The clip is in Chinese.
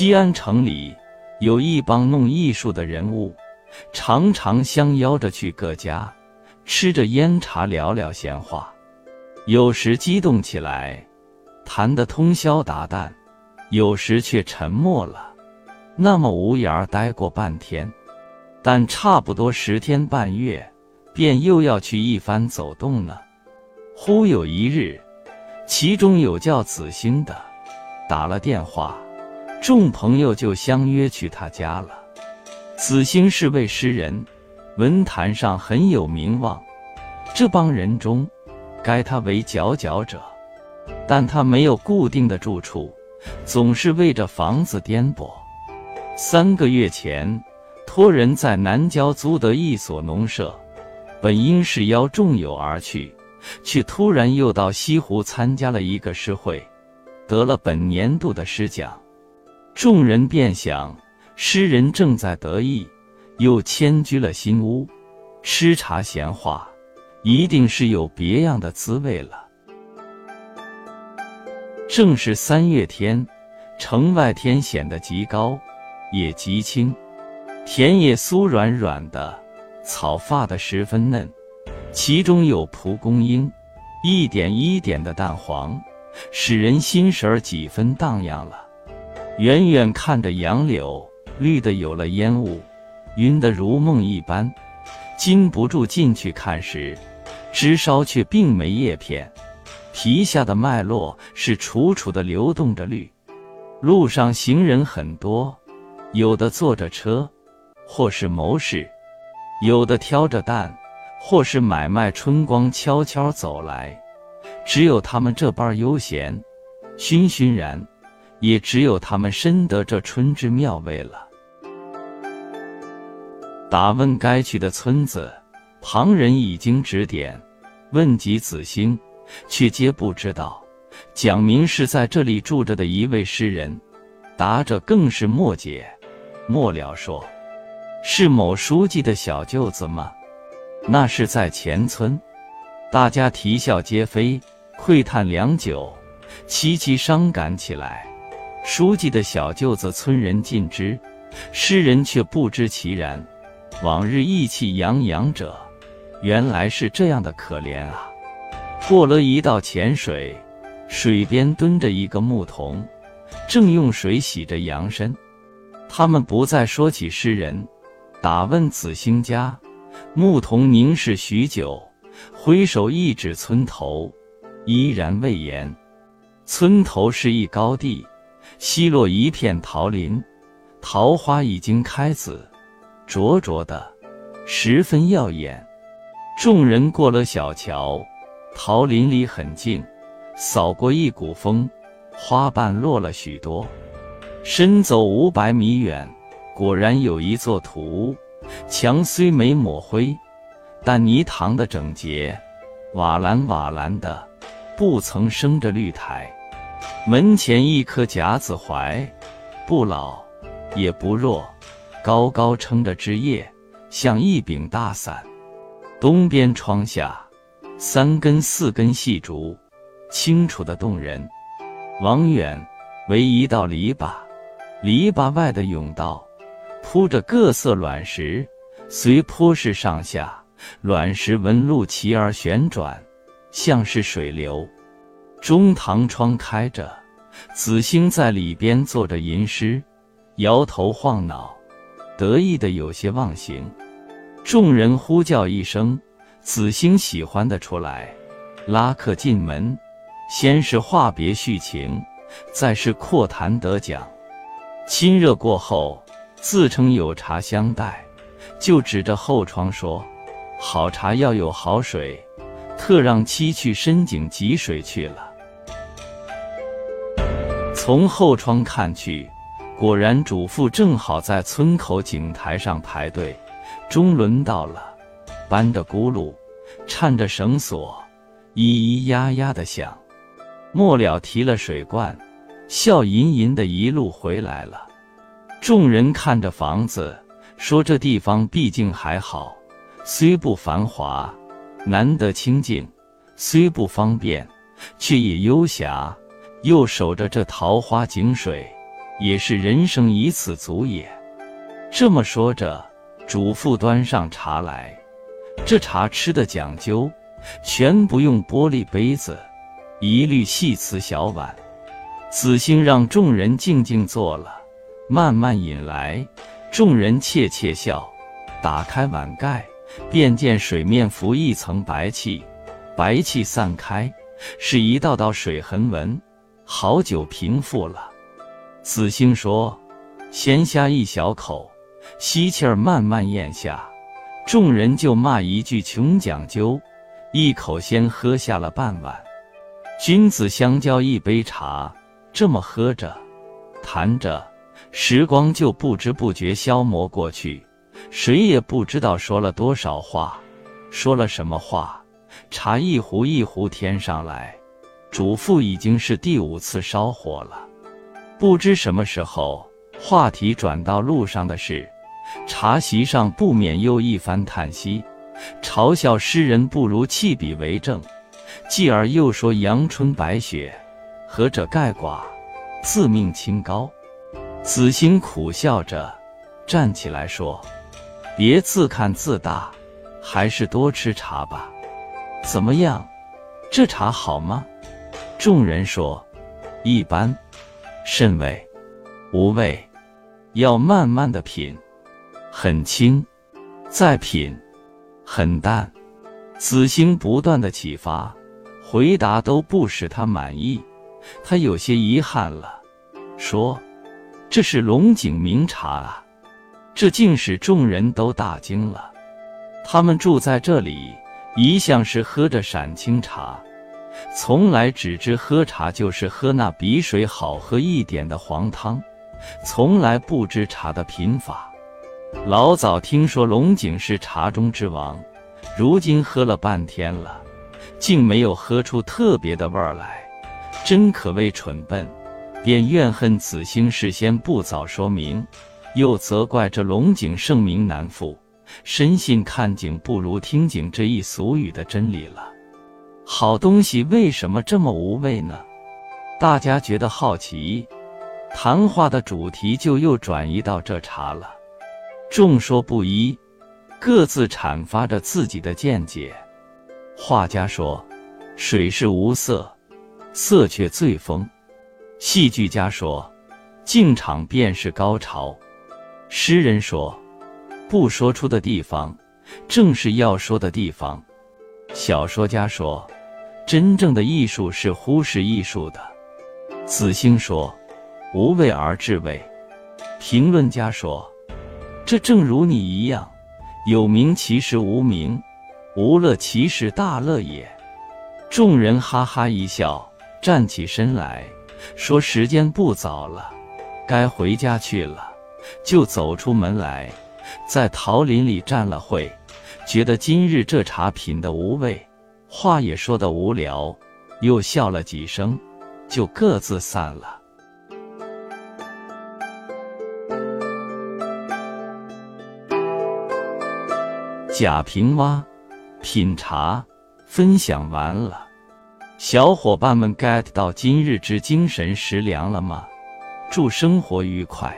西安城里有一帮弄艺术的人物，常常相邀着去各家，吃着烟茶聊聊闲话。有时激动起来，谈得通宵达旦；有时却沉默了，那么无言儿待过半天。但差不多十天半月，便又要去一番走动了。忽有一日，其中有叫子兴的，打了电话，众朋友就相约去他家了。子兴是位诗人，文坛上很有名望。这帮人中，该他为佼佼者。但他没有固定的住处，总是为着房子颠簸。三个月前。托人在南郊租得一所农舍，本应是邀众友而去，却突然又到西湖参加了一个诗会，得了本年度的诗奖。众人便想，诗人正在得意，又迁居了新屋，吃茶闲话，一定是有别样的滋味了。正是三月天，城外天显得极高，也极清。田野酥软软的，草发的十分嫩，其中有蒲公英，一点一点的淡黄，使人心神儿几分荡漾了。远远看着杨柳，绿的有了烟雾，晕得如梦一般，禁不住进去看时，枝梢却并没叶片，皮下的脉络是楚楚的流动着绿。路上行人很多，有的坐着车。或是谋士，有的挑着担，或是买卖春光，悄悄走来。只有他们这般悠闲，醺醺然，也只有他们深得这春之妙味了。打问该去的村子，旁人已经指点，问及子兴，却皆不知道。讲明是在这里住着的一位诗人，答者更是莫解。末了说。是某书记的小舅子吗？那是在前村，大家啼笑皆非，喟叹良久，凄凄伤感起来。书记的小舅子，村人尽知，诗人却不知其然。往日意气洋洋者，原来是这样的可怜啊！过了一道浅水，水边蹲着一个牧童，正用水洗着羊身。他们不再说起诗人。打问子兴家，牧童凝视许久，挥手一指村头，依然未言。村头是一高地，西落一片桃林，桃花已经开紫，灼灼的，十分耀眼。众人过了小桥，桃林里很静，扫过一股风，花瓣落了许多。深走五百米远。果然有一座土屋，墙虽没抹灰，但泥堂的整洁，瓦蓝瓦蓝的，不曾生着绿苔。门前一棵夹子槐，不老也不弱，高高撑着枝叶，像一柄大伞。东边窗下，三根四根细竹，清楚的动人。往远为一道篱笆，篱笆外的甬道。铺着各色卵石，随坡势上下，卵石纹路齐而旋转，像是水流。中堂窗开着，子兴在里边坐着吟诗，摇头晃脑，得意的有些忘形。众人呼叫一声，子兴喜欢的出来，拉客进门。先是话别叙情，再是阔谈得奖。亲热过后。自称有茶相待，就指着后窗说：“好茶要有好水，特让妻去深井汲水去了。”从后窗看去，果然主妇正好在村口井台上排队。终轮到了，搬着轱辘，缠着绳索，咿咿呀呀的响。末了提了水罐，笑吟吟的一路回来了。众人看着房子，说：“这地方毕竟还好，虽不繁华，难得清静；虽不方便，却也幽暇。又守着这桃花井水，也是人生一次足也。这么说着，主妇端上茶来，这茶吃的讲究，全不用玻璃杯子，一律细瓷小碗。子兴让众人静静坐了，慢慢饮来，众人窃窃笑。打开碗盖，便见水面浮一层白气，白气散开，是一道道水痕纹。好久平复了，子兴说：“先下一小口，吸气儿，慢慢咽下。”众人就骂一句穷讲究，一口先喝下了半碗。君子相交一杯茶，这么喝着，谈着，时光就不知不觉消磨过去。谁也不知道说了多少话，说了什么话。茶一壶一壶添上来，主妇已经是第五次烧火了。不知什么时候，话题转到路上的事，茶席上不免又一番叹息，嘲笑诗人不如弃笔为证，继而又说阳春白雪，何者盖寡，自命清高。子兴苦笑着，站起来说。别自看自大，还是多吃茶吧。怎么样，这茶好吗？众人说：“一般，甚味，无味，要慢慢的品。很轻，再品，很淡。”子兴不断的启发，回答都不使他满意，他有些遗憾了，说：“这是龙井名茶啊。”这竟使众人都大惊了。他们住在这里，一向是喝着陕清茶，从来只知喝茶就是喝那比水好喝一点的黄汤，从来不知茶的品法。老早听说龙井是茶中之王，如今喝了半天了，竟没有喝出特别的味儿来，真可谓蠢笨，便怨恨子兴事先不早说明。又责怪这龙井盛名难副，深信看景不如听景这一俗语的真理了。好东西为什么这么无味呢？大家觉得好奇，谈话的主题就又转移到这茶了。众说不一，各自阐发着自己的见解。画家说：“水是无色，色却最丰。”戏剧家说：“进场便是高潮。”诗人说：“不说出的地方，正是要说的地方。”小说家说：“真正的艺术是忽视艺术的。”子兴说：“无味而治味。”评论家说：“这正如你一样，有名其实无名，无乐其实大乐也。”众人哈哈一笑，站起身来说：“时间不早了，该回家去了。”就走出门来，在桃林里站了会，觉得今日这茶品的无味，话也说的无聊，又笑了几声，就各自散了。贾平凹品茶分享完了，小伙伴们 get 到今日之精神食粮了吗？祝生活愉快！